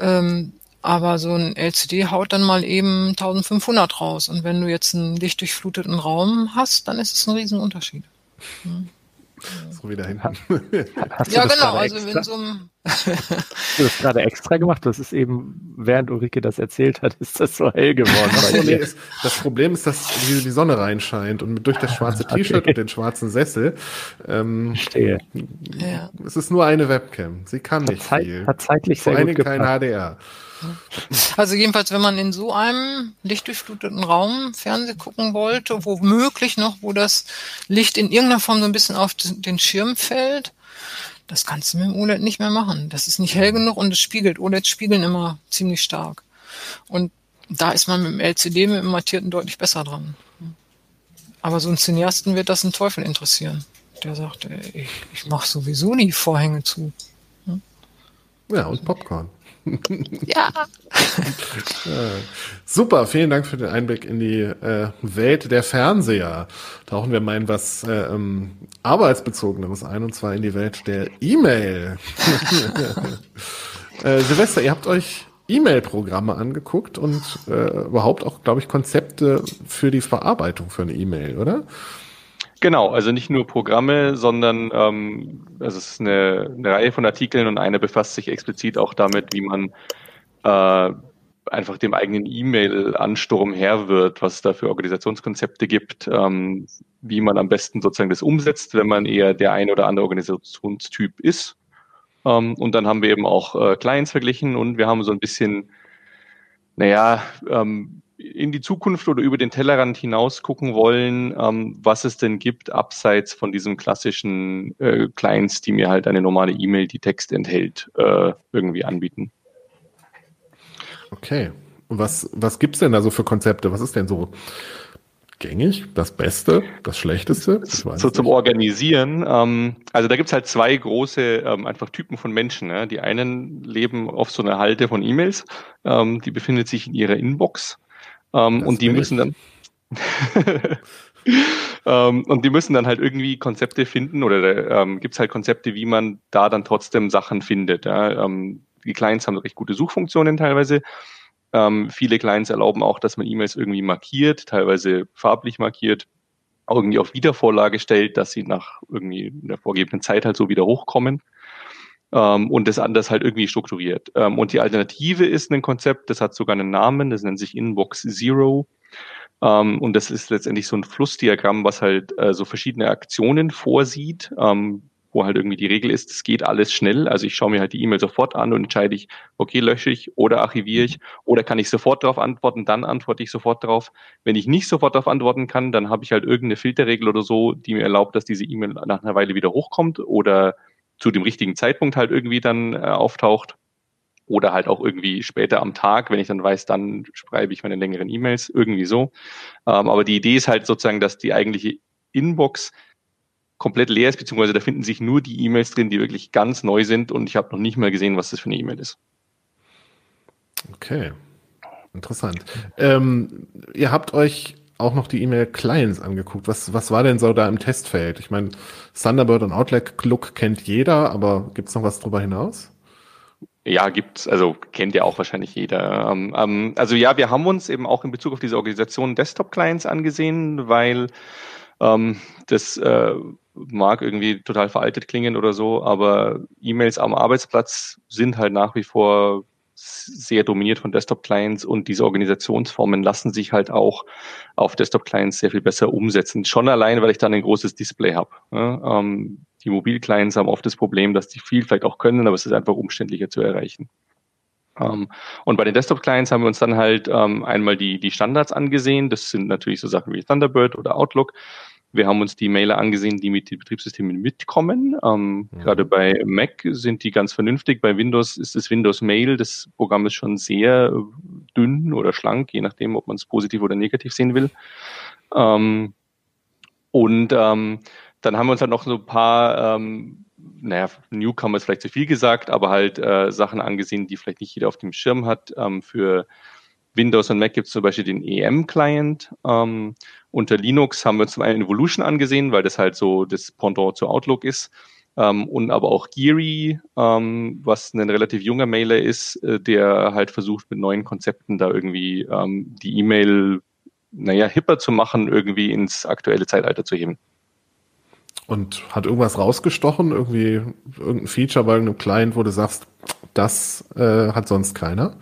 Ähm, aber so ein LCD haut dann mal eben 1500 raus. Und wenn du jetzt einen lichtdurchfluteten Raum hast, dann ist es ein Riesenunterschied. Hm. So wieder hinten. ja, genau. Also in so einem Hast du das gerade extra gemacht? Das ist eben, während Ulrike das erzählt hat, ist das so hell geworden. das Problem ist, dass die, die Sonne reinscheint und durch das schwarze ah, T-Shirt okay. und den schwarzen Sessel. Ähm, Stehe. Ja. Es ist nur eine Webcam. Sie kann nicht Zeit, viel. Hat zeitlich Vor allen Dingen kein HDR. Also jedenfalls, wenn man in so einem lichtdurchfluteten Raum Fernsehen gucken wollte, womöglich noch, wo das Licht in irgendeiner Form so ein bisschen auf den Schirm fällt, das kannst du mit dem OLED nicht mehr machen. Das ist nicht hell genug und es spiegelt. OLEDs spiegeln immer ziemlich stark. Und da ist man mit dem LCD, mit dem Mattierten deutlich besser dran. Aber so ein Cineasten wird das ein Teufel interessieren. Der sagt, ich, ich mache sowieso nie Vorhänge zu. Ja, und Popcorn. Ja. <laughs> Super, vielen Dank für den Einblick in die äh, Welt der Fernseher. Tauchen wir mal in was äh, ähm, arbeitsbezogeneres ein, und zwar in die Welt der E-Mail. <laughs> äh, Silvester, ihr habt euch E-Mail-Programme angeguckt und äh, überhaupt auch, glaube ich, Konzepte für die Verarbeitung von E-Mail, oder? Genau, also nicht nur Programme, sondern ähm, also es ist eine, eine Reihe von Artikeln und eine befasst sich explizit auch damit, wie man äh, einfach dem eigenen E-Mail-Ansturm Herr wird, was es da für Organisationskonzepte gibt, ähm, wie man am besten sozusagen das umsetzt, wenn man eher der ein oder andere Organisationstyp ist. Ähm, und dann haben wir eben auch äh, Clients verglichen und wir haben so ein bisschen, naja, ähm, in die Zukunft oder über den Tellerrand hinaus gucken wollen, ähm, was es denn gibt, abseits von diesem klassischen äh, Clients, die mir halt eine normale E-Mail, die Text enthält, äh, irgendwie anbieten. Okay. Und was, was gibt's denn da so für Konzepte? Was ist denn so gängig? Das Beste? Das Schlechteste? So zum Organisieren. Ähm, also da gibt's halt zwei große ähm, einfach Typen von Menschen. Ne? Die einen leben auf so einer Halte von E-Mails, ähm, die befindet sich in ihrer Inbox ähm, und die müssen dann <laughs> ähm, und die müssen dann halt irgendwie Konzepte finden oder ähm, gibt es halt Konzepte, wie man da dann trotzdem Sachen findet. Ja? Ähm, die Clients haben recht gute Suchfunktionen teilweise. Ähm, viele Clients erlauben auch, dass man E-Mails irgendwie markiert, teilweise farblich markiert, irgendwie auf Wiedervorlage stellt, dass sie nach irgendwie der vorgegebenen Zeit halt so wieder hochkommen ähm, und das anders halt irgendwie strukturiert. Ähm, und die Alternative ist ein Konzept, das hat sogar einen Namen, das nennt sich Inbox Zero. Ähm, und das ist letztendlich so ein Flussdiagramm, was halt äh, so verschiedene Aktionen vorsieht, ähm, wo halt irgendwie die Regel ist, es geht alles schnell. Also ich schaue mir halt die E-Mail sofort an und entscheide ich, okay, lösche ich oder archiviere ich oder kann ich sofort darauf antworten, dann antworte ich sofort darauf. Wenn ich nicht sofort darauf antworten kann, dann habe ich halt irgendeine Filterregel oder so, die mir erlaubt, dass diese E-Mail nach einer Weile wieder hochkommt oder zu dem richtigen Zeitpunkt halt irgendwie dann äh, auftaucht. oder halt auch irgendwie später am Tag, wenn ich dann weiß, dann schreibe ich meine längeren E-Mails, irgendwie so. Ähm, aber die Idee ist halt sozusagen, dass die eigentliche Inbox komplett leer ist, beziehungsweise da finden sich nur die E-Mails drin, die wirklich ganz neu sind und ich habe noch nicht mal gesehen, was das für eine E-Mail ist. Okay, interessant. Ähm, ihr habt euch auch noch die E-Mail-Clients angeguckt. Was, was war denn so da im Testfeld? Ich meine, Thunderbird und Outlook kennt jeder, aber gibt es noch was darüber hinaus? Ja, gibt's, also kennt ja auch wahrscheinlich jeder. Ähm, ähm, also ja, wir haben uns eben auch in Bezug auf diese Organisation Desktop-Clients angesehen, weil ähm, das äh, mag irgendwie total veraltet klingen oder so, aber E-Mails am Arbeitsplatz sind halt nach wie vor sehr dominiert von Desktop-Clients und diese Organisationsformen lassen sich halt auch auf Desktop-Clients sehr viel besser umsetzen. Schon allein, weil ich dann ein großes Display habe. Ja, ähm, die Mobil-Clients haben oft das Problem, dass die viel vielleicht auch können, aber es ist einfach umständlicher zu erreichen. Um, ähm, und bei den Desktop-Clients haben wir uns dann halt ähm, einmal die, die Standards angesehen. Das sind natürlich so Sachen wie Thunderbird oder Outlook. Wir haben uns die Mailer angesehen, die mit den Betriebssystemen mitkommen. Ähm, mhm. Gerade bei Mac sind die ganz vernünftig. Bei Windows ist das Windows Mail. Das Programm ist schon sehr dünn oder schlank, je nachdem, ob man es positiv oder negativ sehen will. Ähm, und ähm, dann haben wir uns halt noch so ein paar, ähm, naja, Newcomer ist vielleicht zu viel gesagt, aber halt äh, Sachen angesehen, die vielleicht nicht jeder auf dem Schirm hat. Ähm, für Windows und Mac gibt es zum Beispiel den EM-Client. Ähm, unter Linux haben wir zum einen Evolution angesehen, weil das halt so das Pendant zu Outlook ist. Ähm, und aber auch Geary, ähm, was ein relativ junger Mailer ist, äh, der halt versucht mit neuen Konzepten da irgendwie ähm, die E-Mail, naja, hipper zu machen, irgendwie ins aktuelle Zeitalter zu heben. Und hat irgendwas rausgestochen, irgendwie irgendein Feature bei irgendeinem Client, wo du sagst, das äh, hat sonst keiner?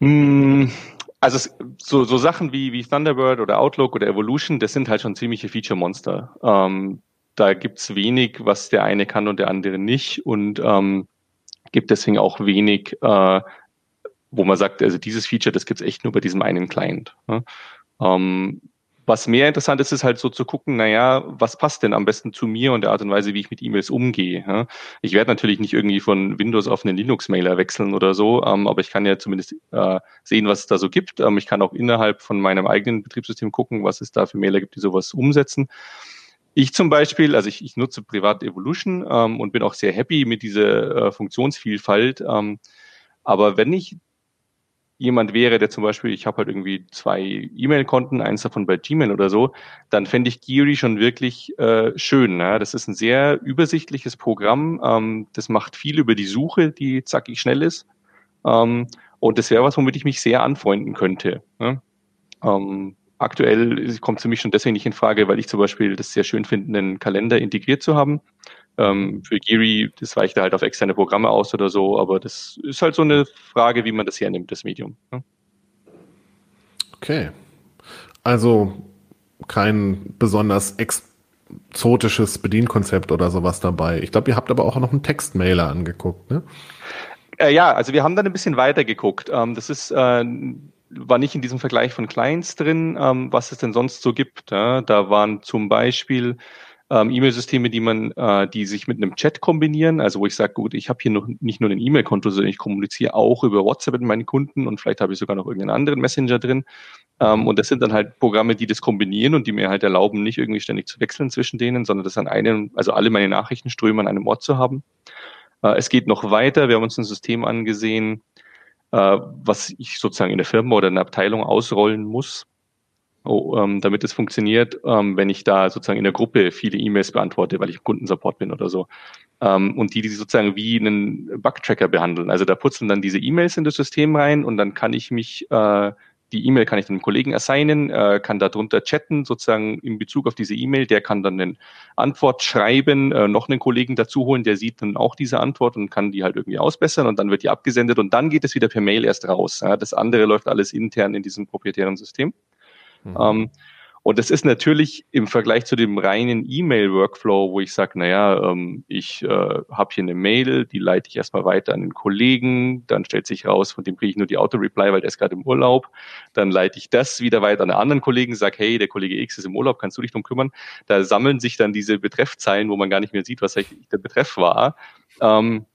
Hm, also so, so Sachen wie, wie Thunderbird oder Outlook oder Evolution, das sind halt schon ziemliche Feature-Monster. Ähm, da gibt's wenig, was der eine kann und der andere nicht und ähm, gibt deswegen auch wenig, äh, wo man sagt, also dieses Feature, das gibt's echt nur bei diesem einen Client. Ne? Ähm, was mehr interessant ist, ist halt so zu gucken, naja, was passt denn am besten zu mir und der Art und Weise, wie ich mit E-Mails umgehe. Ich werde natürlich nicht irgendwie von Windows auf einen Linux-Mailer wechseln oder so, ähm, aber ich kann ja zumindest äh, sehen, was es da so gibt. Ähm, ich kann auch innerhalb von meinem eigenen Betriebssystem gucken, was es da für Mailer gibt, die sowas umsetzen. Ich zum Beispiel, also ich, ich nutze privat Evolution ähm, und bin auch sehr happy mit dieser äh, Funktionsvielfalt. Aber wenn ich jemand wäre, der zum Beispiel, ich habe halt irgendwie zwei E-Mail-Konten, eins davon bei Gmail oder so, dann fände ich Geary schon wirklich äh, schön. Ne? Das ist ein sehr übersichtliches Programm. Ähm, das macht viel über die Suche, die zackig schnell ist. Ähm, und das wäre was, womit ich mich sehr anfreunden könnte. Ne? Ähm, aktuell kommt es für mich schon deswegen nicht in Frage, weil ich zum Beispiel das sehr schön finde, einen Kalender integriert zu haben. Ähm, für Geary, das weicht halt auf externe Programme aus oder so, aber das ist halt so eine Frage, wie man das hernimmt, das Medium. Ne? Okay. Also kein besonders exotisches Bedienkonzept oder sowas dabei. Ich glaube, ihr habt aber auch noch einen Textmailer angeguckt, ne? Äh, ja, also wir haben dann ein bisschen weiter geguckt. Ähm, das ist äh, war nicht in diesem Vergleich von Clients drin, ähm, was es denn sonst so gibt. Ja? Da waren zum Beispiel ähm, E-Mail-Systeme, die man, äh, die sich mit einem Chat kombinieren. Also wo ich sage, gut, ich habe hier noch nicht nur ein E-Mail-Konto, sondern ich kommuniziere auch über WhatsApp mit meinen Kunden und vielleicht habe ich sogar noch irgendeinen anderen Messenger drin. Ähm, und das sind dann halt Programme, die das kombinieren und die mir halt erlauben, nicht irgendwie ständig zu wechseln zwischen denen, sondern das an einem, also alle meine Nachrichtenströme an einem Ort zu haben. Äh, es geht noch weiter. Wir haben uns ein System angesehen, äh, was ich sozusagen in der Firma oder in der Abteilung ausrollen muss oh, ähm, damit es funktioniert, ähm, wenn ich da sozusagen in der Gruppe viele E-Mails beantworte, weil ich Kundensupport bin oder so. Ähm, und die, die sozusagen wie einen Bug-Tracker behandeln. Also da putzeln dann diese E-Mails in das System rein und dann kann ich mich, äh, die E-Mail kann ich einem Kollegen assignen, äh, kann darunter chatten, sozusagen in Bezug auf diese E-Mail, der kann dann eine Antwort schreiben, äh, noch einen Kollegen dazu holen, der sieht dann auch diese Antwort und kann die halt irgendwie ausbessern und dann wird die abgesendet und dann geht es wieder per Mail erst raus. Ja, das andere läuft alles intern in diesem proprietären System. Mhm. Ähm, und das ist natürlich im Vergleich zu dem reinen E-Mail-Workflow, wo ich sage, naja, ähm, ich äh, habe hier eine Mail, die leite ich erstmal weiter an den Kollegen, dann stellt sich raus, von dem kriege ich nur die Auto-Reply, weil der ist gerade im Urlaub. Dann leite ich das wieder weiter an einen anderen Kollegen, sage, hey, der Kollege X ist im Urlaub, kannst du dich drum kümmern? Da sammeln sich dann diese Betreffzeilen, wo man gar nicht mehr sieht, was eigentlich der Betreff war. Ähm,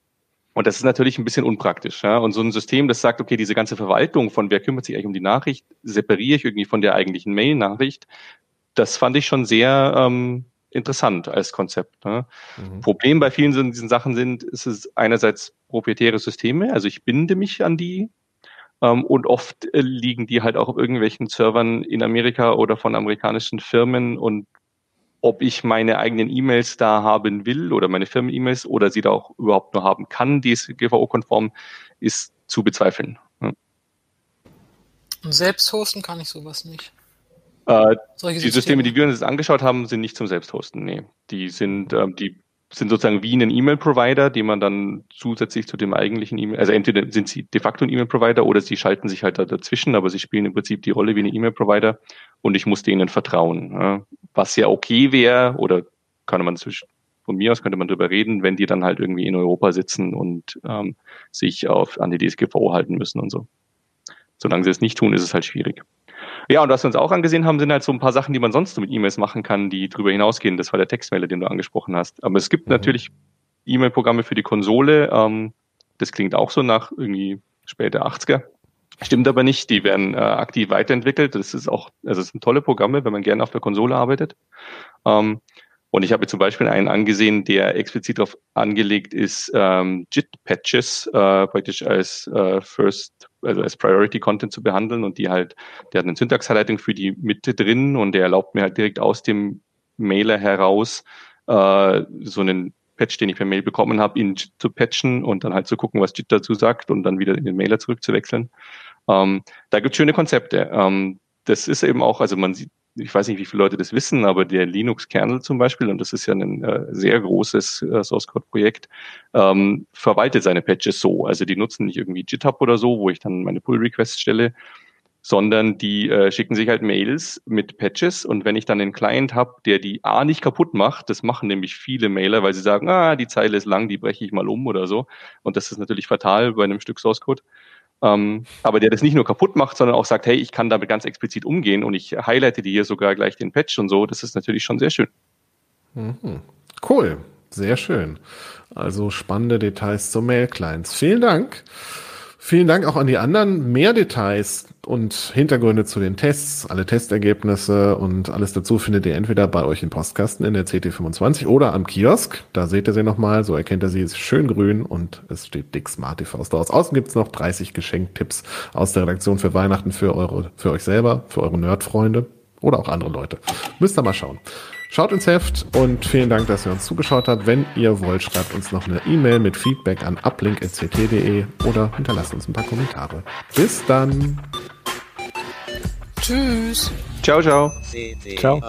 Und das ist natürlich ein bisschen unpraktisch. Ja? Und so ein System, das sagt, okay, diese ganze Verwaltung von wer kümmert sich eigentlich um die Nachricht, separiere ich irgendwie von der eigentlichen Mail-Nachricht. Das fand ich schon sehr ähm, interessant als Konzept. Ne? Mhm. Problem bei vielen diesen Sachen sind, ist es einerseits proprietäre Systeme, also ich binde mich an die ähm, und oft äh, liegen die halt auch auf irgendwelchen Servern in Amerika oder von amerikanischen Firmen und ob ich meine eigenen E-Mails da haben will oder meine Firmen-E-Mails oder sie da auch überhaupt nur haben kann, DSGVO-konform, ist zu bezweifeln. Und selbst hosten kann ich sowas nicht. Äh, die Systeme, Systeme, die wir uns jetzt angeschaut haben, sind nicht zum Selbsthosten. Nee. Die sind, ähm, die sind sozusagen wie ein E-Mail-Provider, die man dann zusätzlich zu dem eigentlichen E-Mail, also entweder sind sie de facto ein E-Mail-Provider oder sie schalten sich halt da dazwischen, aber sie spielen im Prinzip die Rolle wie ein E-Mail-Provider und ich muss denen vertrauen. Was ja okay wäre, oder kann man zwischen, von mir aus könnte man darüber reden, wenn die dann halt irgendwie in Europa sitzen und ähm, sich auf an die DSGVO halten müssen und so. Solange sie es nicht tun, ist es halt schwierig. Ja, und was wir uns auch angesehen haben, sind halt so ein paar Sachen, die man sonst mit E-Mails machen kann, die darüber hinausgehen. Das war der Textmailer, den du angesprochen hast. Aber es gibt mhm. natürlich E-Mail-Programme für die Konsole. Ähm, das klingt auch so nach irgendwie später 80er. Stimmt aber nicht, die werden äh, aktiv weiterentwickelt. Das ist auch, also es sind tolle Programme, wenn man gerne auf der Konsole arbeitet. Ähm, und ich habe zum Beispiel einen angesehen, der explizit darauf angelegt ist, ähm, JIT-Patches äh, praktisch als äh, First, also als Priority Content zu behandeln und die halt, der hat eine Syntax-Highlighting für die Mitte drin und der erlaubt mir halt direkt aus dem Mailer heraus äh, so einen Patch, den ich per Mail bekommen habe, ihn zu patchen und dann halt zu gucken, was JIT dazu sagt und dann wieder in den Mailer zurückzuwechseln. Ähm, da gibt es schöne Konzepte. Ähm, das ist eben auch, also man sieht, ich weiß nicht, wie viele Leute das wissen, aber der Linux-Kernel zum Beispiel, und das ist ja ein äh, sehr großes äh, Source-Code-Projekt, ähm, verwaltet seine Patches so. Also die nutzen nicht irgendwie GitHub oder so, wo ich dann meine Pull-Requests stelle, sondern die äh, schicken sich halt Mails mit Patches und wenn ich dann einen Client habe, der die A nicht kaputt macht, das machen nämlich viele Mailer, weil sie sagen, ah, die Zeile ist lang, die breche ich mal um oder so. Und das ist natürlich fatal bei einem Stück Source Code. Ähm, aber der das nicht nur kaputt macht, sondern auch sagt, hey, ich kann damit ganz explizit umgehen und ich highlighte dir hier sogar gleich den Patch und so. Das ist natürlich schon sehr schön. Mhm. Cool, sehr schön. Also spannende Details zu Mail-Clients. Vielen Dank. Vielen Dank auch an die anderen. Mehr Details und Hintergründe zu den Tests, alle Testergebnisse und alles dazu findet ihr entweder bei euch im Postkasten in der CT25 oder am Kiosk. Da seht ihr sie nochmal, so erkennt ihr sie, ist schön grün und es steht dick Smart TV draus. Außen gibt's noch 30 Geschenktipps aus der Redaktion für Weihnachten für eure, für euch selber, für eure Nerdfreunde oder auch andere Leute. Müsst ihr mal schauen. Schaut ins Heft und vielen Dank, dass ihr uns zugeschaut habt. Wenn ihr wollt, schreibt uns noch eine E-Mail mit Feedback an uplink.ct.de oder hinterlasst uns ein paar Kommentare. Bis dann. Tschüss. Ciao, ciao. Ciao.